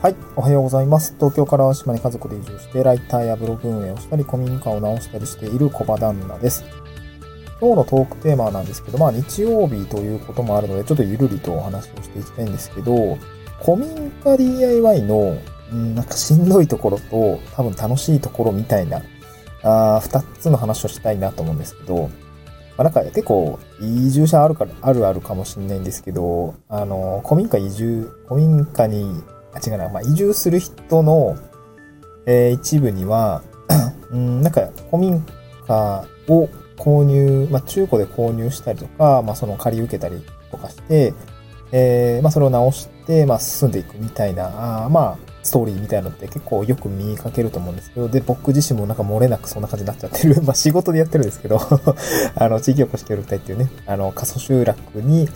はい。おはようございます。東京から島に家族で移住して、ライターやブログ運営をしたり、古民家を直したりしている小場旦那です。今日のトークテーマなんですけど、まあ日曜日ということもあるので、ちょっとゆるりとお話をしていきたいんですけど、古民家 DIY の、うんなんかしんどいところと、多分楽しいところみたいな、あ二つの話をしたいなと思うんですけど、まあ、なんか結構移住者あるから、あるあるかもしれないんですけど、あの、古民家移住、古民家にあ、違うな、まあ、移住する人の、えー一部には、うん、なんか、古民家を購入、まあ、中古で購入したりとか、まあ、その借り受けたりとかして、えーまあ、それを直して、まあ、進んでいくみたいな、あまあ、ストーリーみたいなのって結構よく見かけると思うんですけど、で、僕自身もなんか漏れなくそんな感じになっちゃってる。まあ、仕事でやってるんですけど、あの、地域おこし協力隊っていうね、あの、過疎集落に、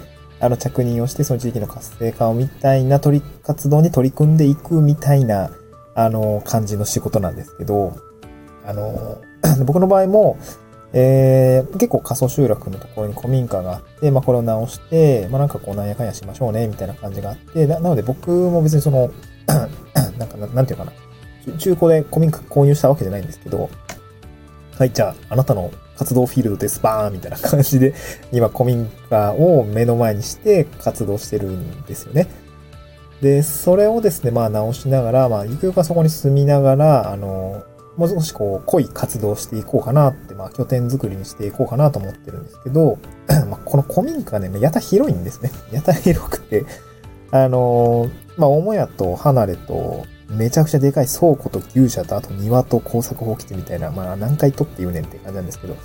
あの、着任をして、その地域の活性化をみたいな取り、活動に取り組んでいくみたいな、あの、感じの仕事なんですけど、あの、僕の場合も、えー、結構過疎集落のところに古民家があって、まあ、これを直して、まあ、なんかこう、なんやかんやしましょうね、みたいな感じがあって、なので僕も別にその、なんかな、んていうかな、中古で古民家購入したわけじゃないんですけど、はい、じゃあ、あなたの活動フィールドです、バーンみたいな感じで、今、古民家を目の前にして活動してるんですよね。で、それをですね、まあ直しながら、まあ、ゆくゆくはそこに住みながら、あの、もう少しこう、濃い活動していこうかなって、まあ、拠点作りにしていこうかなと思ってるんですけど、まあ、この古民家ね、やた広いんですね。やた広くて、あの、まあ、母屋と離れと、めちゃくちゃでかい倉庫と牛舎と、あと庭と工作放棄地みたいな、まあ、何回とって言うねんって感じなんですけど、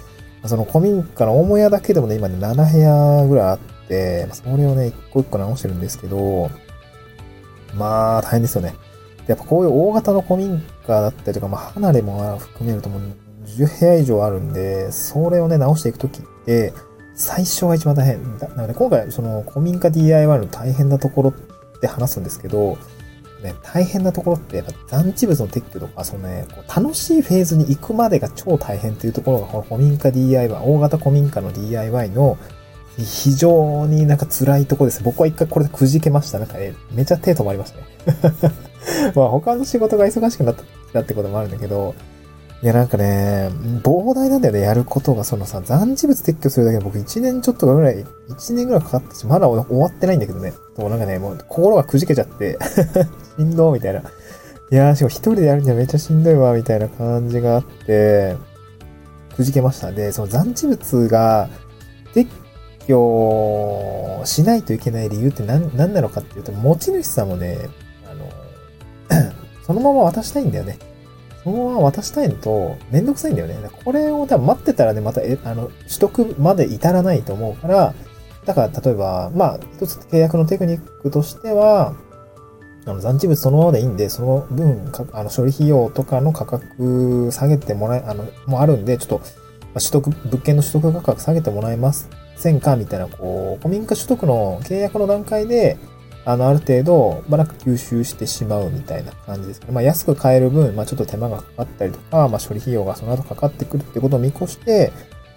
その古民家の母屋だけでもね、今ね、7部屋ぐらいあって、それをね、一個一個直してるんですけど、まあ、大変ですよね。やっぱこういう大型の古民家だったりとか、まあ、離れも含めるともう10部屋以上あるんで、それをね、直していくときって、最初が一番大変。だなので、今回、その、古民家 DIY の大変なところって話すんですけど、ね、大変なところって、やっぱ残地物の撤去とか、そのね、こう楽しいフェーズに行くまでが超大変っていうところが、この古民家 DIY、大型古民家の DIY の非常になんか辛いところです。僕は一回これでくじけました。なんかね、めちゃ手止まりましたね。まあ他の仕事が忙しくなったってこともあるんだけど、いやなんかね、膨大なんだよね、やることが。そのさ、残地物撤去するだけで僕1年ちょっとぐらい、1年ぐらいかかったし、まだ終わってないんだけどね。もうなんかね、もう心がくじけちゃって、しんどーみたいな。いやー、しかも一人でやるにはめっちゃしんどいわ、みたいな感じがあって、くじけました。で、その残地物が撤去しないといけない理由って何何なのかっていうと、持ち主さんもね、あの、そのまま渡したいんだよね。そのまま渡したいのと、めんどくさいんだよね。これを多分待ってたらね、また、え、あの、取得まで至らないと思うから、だから、例えば、まあ、一つ契約のテクニックとしては、あの、残地物そのままでいいんで、その分、あの、処理費用とかの価格下げてもらえ、あの、もあるんで、ちょっと、取得、物件の取得価格下げてもらえませんかみたいな、こう、古民家取得の契約の段階で、あの、ある程度、まあ、なんか吸収してしまうみたいな感じですね。まあ、安く買える分、まあ、ちょっと手間がかかったりとか、まあ、処理費用がその後かかってくるってことを見越して、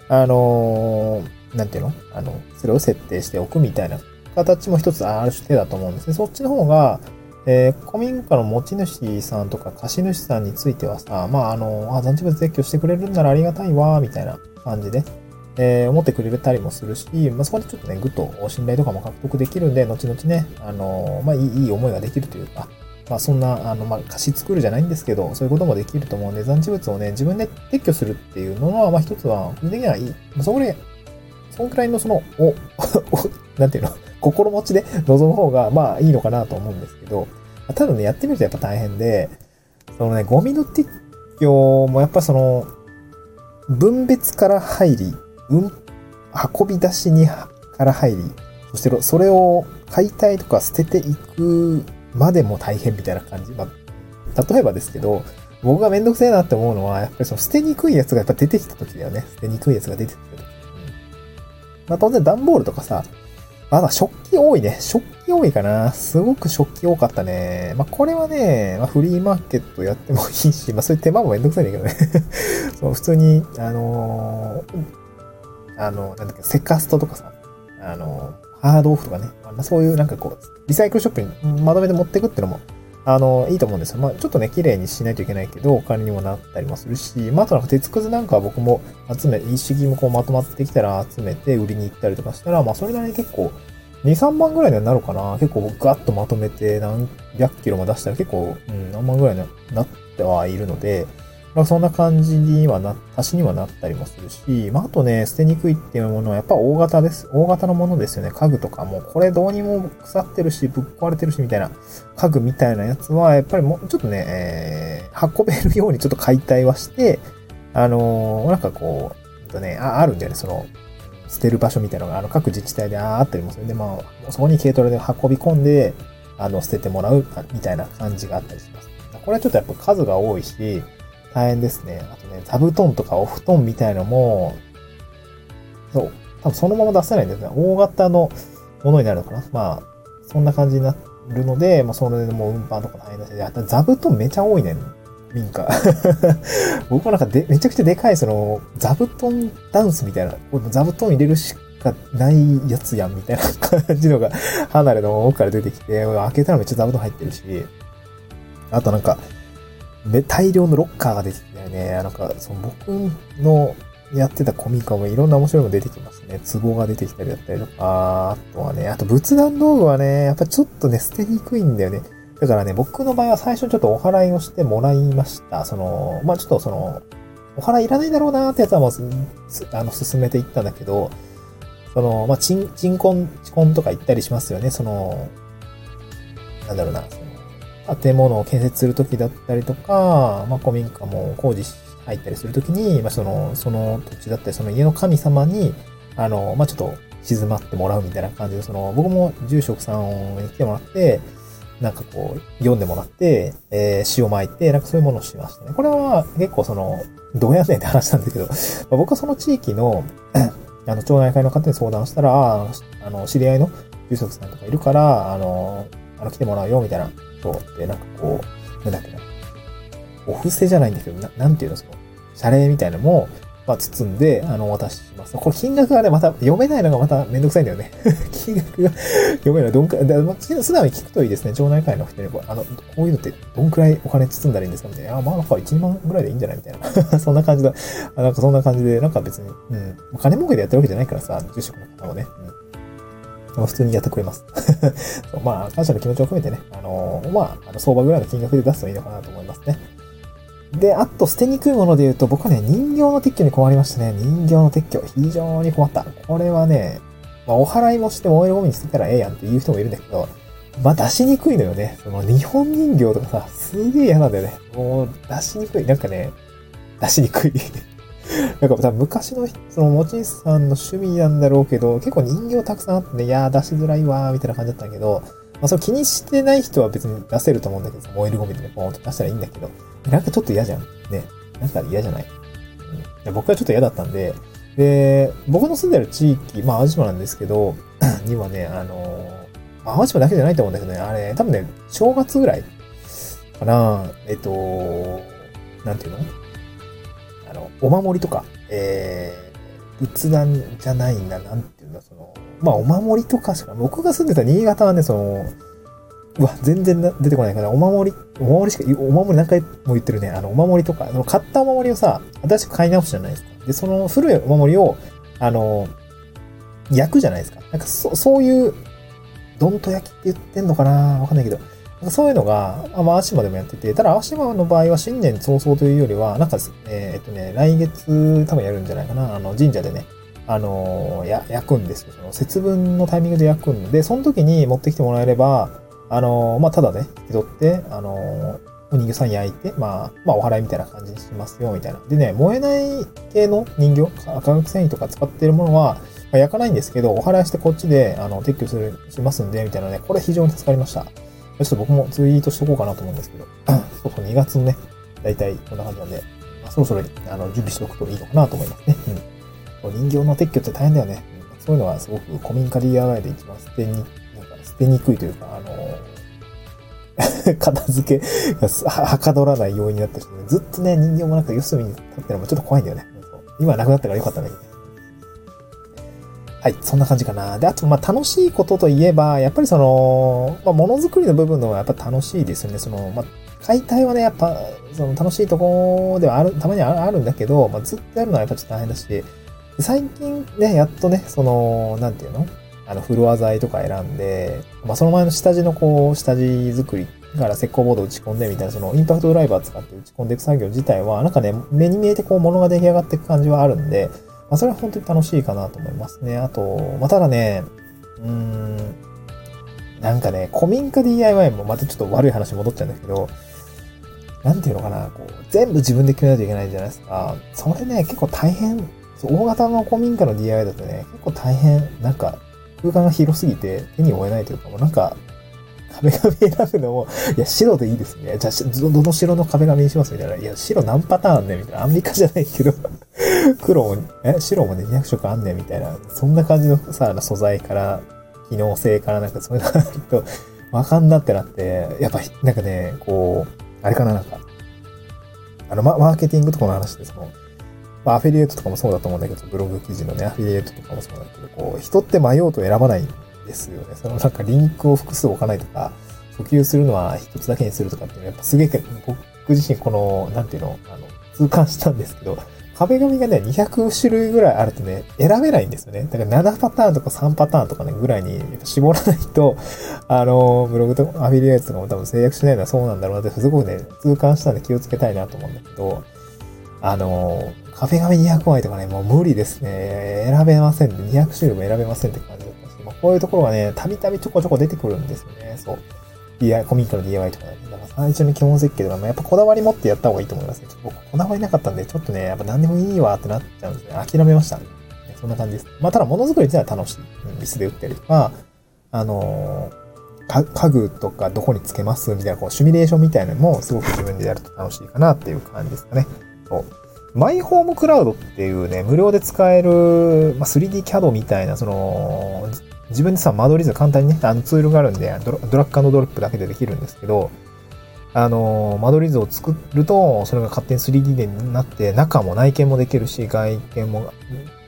あのーなんていうの？あの、それを設定しておくみたいな形も一つある種手だと思うんですね。そっちの方が、えー古民家の持ち主さんとか貸主さんについてはさ、まあ、あの、あ、残地物撤去してくれるんならありがたいわ、みたいな感じで、えー思ってくれたりもするし、まあ、そこでちょっとね、ぐっと信頼とかも獲得できるんで、後々ね、あの、まあ、いい、いい思いができるというか、まあ、そんな、あの、まあ、貸し作るじゃないんですけど、そういうこともできると思うんで、残地物をね、自分で撤去するっていうのは、まあ、一つは、個人的にはいい。まあそこで、そんくらいのその、お、おなんていうの、心持ちで臨む方が、まあ、いいのかなと思うんですけど、ただね、やってみるとやっぱ大変で、そのね、ゴミの撤去もやっぱその、分別から入り、うん、運び出しにから入り、そしてそれを解体とか捨てていくまでも大変みたいな感じ。まあ、例えばですけど、僕がめんどくせえなって思うのは、やっぱりその捨てにくいやつがやっぱ出てきた時だよね。捨てにくいやつが出てきた時。まあ当然段ボールとかさ、まだ食器多いね。食器多いかな。すごく食器多かったね。まあこれはね、まあ、フリーマーケットやってもいいし、まあそういう手間もめんどくさいんだけどね。そう普通に、あのー、あの、なんだっけ、セカストとかさ、あの、ハードオフとかね、そういうなんかこう、リサイクルショップにまとめて持っていくってのも、あの、いいと思うんですよ。まあ、ちょっとね、綺麗にしないといけないけど、お金にもなったりもするし、まあ、あとなんか鉄くずなんかは僕も集め、一式もこうまとまってきたら集めて売りに行ったりとかしたら、まあ、それなりに結構、2、3万ぐらいになるかな。結構ガッとまとめて何百キロも出したら結構、うん、何万ぐらいになってはいるので、まあ、そんな感じにはな、足しにはなったりもするし、まあ、あとね、捨てにくいっていうものはやっぱ大型です。大型のものですよね。家具とかも、これどうにも腐ってるし、ぶっ壊れてるし、みたいな、家具みたいなやつは、やっぱりもうちょっとね、えー、運べるようにちょっと解体はして、あのー、なんかこう、えっとね、あ、あるんだよね、その、捨てる場所みたいなのが、あの、各自治体であったりもするんで、まあ、そこに軽トラで運び込んで、あの、捨ててもらう、みたいな感じがあったりします。これはちょっとやっぱ数が多いし、大変ですね。あとね、座布団とかお布団みたいのも、そう、多分そのまま出せないんですね。大型のものになるのかな。まあ、そんな感じになるので、まあ、それでもう運搬とか大変だし、あと座布団めちゃ多いねん。民家。僕はなんかで、めちゃくちゃでかい、その、座布団ダンスみたいな、座布団入れるしかないやつやん、みたいな感じのが、離れの奥から出てきて、開けたらめっちゃ座布団入ってるし、あとなんか、大量のロッカーが出てきたよね。なんか、その僕のやってたコミカもいろんな面白いの出てきますね。壺が出てきたりだったりとか、あとはね、あと仏壇道具はね、やっぱちょっとね、捨てにくいんだよね。だからね、僕の場合は最初ちょっとお祓いをしてもらいました。その、まあちょっとその、お祓いいらないだろうなーってやつはもうす、あの、進めていったんだけど、その、まあ、鎮、鎮魂、鎮魂とか言ったりしますよね。その、なんだろうな、建物を建設するときだったりとか、まあ、古民家も工事入ったりするときに、まあ、その、その土地だったり、その家の神様に、あの、まあ、ちょっと静まってもらうみたいな感じで、その、僕も住職さんに来てもらって、なんかこう、読んでもらって、えー、詩を巻いて、なんかそういうものをしましたね。これは結構その、どうやねんって話なんだけど、ま、僕はその地域の、あの、町内会の方に相談したら、あの、知り合いの住職さんとかいるから、あの、あの、来てもらうよ、みたいなそう。で、なんかこう、なんだっけな。お布施じゃないんだけど、ななんていうの、その、謝礼みたいなのも、まあ、包んで、あの、渡します。これ金額がね、また読めないのがまためんどくさいんだよね。金額が読めない。どんくらい、まあ、素直に聞くといいですね。町内会の人に、あの、こういうのってどんくらいお金包んだらいいんですか？みたいな。あ、まあ、なんか1、2万ぐらいでいいんじゃない？みたいな。そんな感じだ。なんかそんな感じで、なんか別に、うん。金儲けでやってるわけじゃないからさ、住職の方もね。うん普通にやってくれます まあ、感謝の気持ちを込めてね、あのー、まあ、あの相場ぐらいの金額で出すといいのかなと思いますね。で、あと捨てにくいもので言うと、僕はね、人形の撤去に困りましたね。人形の撤去。非常に困った。これはね、まあ、お払いもして燃えるゴミに捨てたらええやんって言う人もいるんだけど、まあ、出しにくいのよね。その日本人形とかさ、すげえ嫌なんだよね。もう、出しにくい。なんかね、出しにくいなんか多分昔の、その持ち主さんの趣味なんだろうけど、結構人形たくさんあってね、いやー出しづらいわーみたいな感じだったんだけど、まあそれ気にしてない人は別に出せると思うんだけど燃えるゴミでね、ポーンと出したらいいんだけど、なんかちょっと嫌じゃん。ね。なんか嫌じゃない？うん、僕はちょっと嫌だったんで、で、僕の住んでる地域、まあ淡路島なんですけど、にはね、あのー、淡路島だけじゃないと思うんだけどね、あれ、多分ね、正月ぐらいかな、えっと、なんていうの？の、お守りとか、えー、仏壇じゃないんだ、なんていうんだ、その、まあ、お守りとかしか、僕が住んでた新潟はね、その、うわ、全然出てこないから、お守り、お守りしか、お守り何回も言ってるね。あの、お守りとか、その買ったお守りをさ、新しく買い直すじゃないですか。で、その古いお守りを、あの、焼くじゃないですか。なんか、そ、そういう、どんと焼きって言ってんのかなわかんないけど、そういうのが、まあ、足島でもやってて、ただ足島の場合は新年早々というよりは、なんか、えー、っとね、来月多分やるんじゃないかな。あの、神社でね、あの、や、焼くんですよ。その節分のタイミングで焼くんで、その時に持ってきてもらえれば、あの、まあ、ただね、引き取って、あの、お人形さん焼いて、まあ、まあ、お祓いみたいな感じにしますよ、みたいな。でね、燃えない系の人形、化学繊維とか使ってるものは、まあ、焼かないんですけど、お祓いしてこっちで、あの、撤去する、しますんで、みたいなね、これ非常に助かりました。ちょっと僕もツイートしとこうかなと思うんですけど、そ うそう、2月のね、だいたいこんな感じなんで、まあ、そろそろあの準備しておくといいのかなと思いますね。うん。人形の撤去って大変だよね。うん、そういうのはすごく古民家 DIY で一番捨てに、なんか捨てにくいというか、あの 片付けがはかどらない要因になったし、ね、ずっとね、人形もなんか四隅に立ってるのもちょっと怖いんだよね。今なくなったからよかったんだけど。はい、そんな感じかな。で、あと、まあ、楽しいことといえば、やっぱりその、まあ、ものづくりの部分のやっぱ楽しいですよね。その、まあ、解体はね、やっぱ、その楽しいとこではある、たまにあるんだけど、まあ、ずっとやるのはやっぱちょっと大変だし、最近ね、やっとね、その、なんていうの？あの、フロア材とか選んで、まあ、その前の下地のこう、下地作りから石膏ボード打ち込んでみたいな、そのインパクトドライバー使って打ち込んでいく作業自体は、なんかね、目に見えてこう、物が出来上がっていく感じはあるんで、まあ、それは本当に楽しいかなと思いますね。あと、まあ、ただね、うーん、なんかね、古民家 DIY もまたちょっと悪い話戻っちゃうんだけど、なんていうのかな、こう、全部自分で決めないといけないじゃないですか。それね、結構大変。大型の古民家の DIY だとね、結構大変。なんか、空間が広すぎて手に負えないというか、もうなんか、壁紙選ぶのも、いや、白でいいですね。じゃあ、どの白の壁紙にしますみたいな。いや、白何パターンねみたいな。アンミカじゃないけど黒、え、白もね、200色あんねんみたいな。そんな感じのさ、素材から、機能性からなんかそういうのがあると、わかんなってなって、やっぱ、なんかね、こう、あれかな、なんか、あの、マーケティングとかの話で、その、まあ、アフィリエイトとかもそうだと思うんだけど、ブログ記事のね、アフィリエイトとかもそうだけど、こう、人って迷うと選ばないんですよね。そのなんかリンクを複数置かないとか、訴求するのは一つだけにするとかっていうのは、やっぱすげえ、僕自身この、なんていうの、あの、痛感したんですけど、壁紙がね、200種類ぐらいあるとね、選べないんですよね。だから7パターンとか3パターンとかね、ぐらいに絞らないと、あの、ブログとかアフィリエイトとかも多分制約しないのはそうなんだろうなって、すごくね、痛感したんで気をつけたいなと思うんだけど、あの、壁紙200枚とかね、もう無理ですね。選べません。200種類も選べませんって感じだったし、まあ、こういうところがね、たびたびちょこちょこ出てくるんですよね。そう。DIY、コミックの DIY とかね。だから最初の基本設計とかやっぱこだわり持ってやった方がいいと思いますね。ちょっと僕こだわりなかったんで、ちょっとね、やっぱ何でもいいわってなっちゃうんですね。諦めました、ね。そんな感じです。まあ、ただ物作り自体は楽しい。うん、ビスで売ったりとか、あのー、家具とかどこにつけますみたいな、こう、シミュレーションみたいなのもすごく自分でやると楽しいかなっていう感じですかね。そう。マイホームクラウドっていうね、無料で使える、まあ、3D CAD みたいな、その、自分でさ、間取り図簡単にね、あのツールがあるんで、ドラッグドロップだけでできるんですけど、あの、間取り図を作ると、それが勝手に 3D でになって、中も内見もできるし、外見も、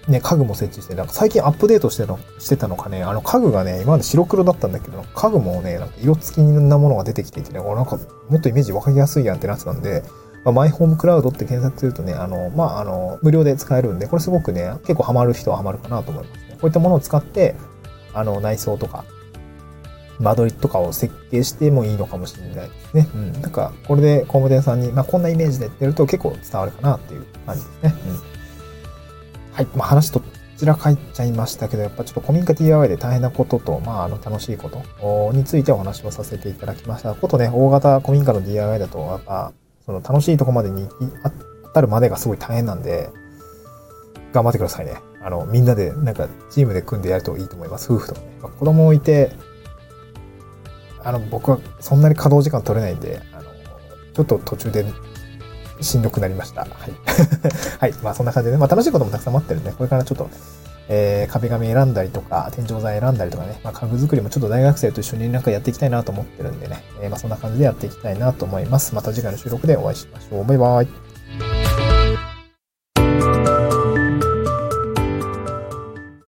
ね、家具も設置して、なんか最近アップデートしてのしてたのかね、あの家具がね、今まで白黒だったんだけど、家具もね、なんか色付きなものが出てきていてね、なんかもっとイメージ分かりやすいやんってなってたんで、まあ、マイホームクラウドって検索するとね、あの、まあ、あの、無料で使えるんで、これすごくね、結構ハマる人はハマるかなと思いますね。こういったものを使って、あの、内装とか、間取りとかを設計してもいいのかもしれないですね。うん。なんか、これで工務店さんに、まあ、こんなイメージでやってると結構伝わるかなっていう感じですね。うん。はい。まあ、話とちらかっちゃいましたけど、やっぱちょっと古民家 DIY で大変なことと、まあ、あの、楽しいことについてお話をさせていただきました。ことね、大型古民家の DIY だと、やっぱ、その楽しいとこまでに当たるまでがすごい大変なんで、頑張ってくださいね。あの、みんなで、なんか、チームで組んでやるといいと思います。夫婦とかね。まあ、子供をいて、あの、僕はそんなに稼働時間取れないんで、あの、ちょっと途中でしんどくなりました。はい。はい。まあそんな感じでね、まあ楽しいこともたくさん待ってるんで、これからちょっと、えー、壁紙選んだりとか、天井材選んだりとかね、まあ、家具作りもちょっと大学生と一緒になんかやっていきたいなと思ってるんでね、えー、まあそんな感じでやっていきたいなと思います。また次回の収録でお会いしましょう。バイバイ。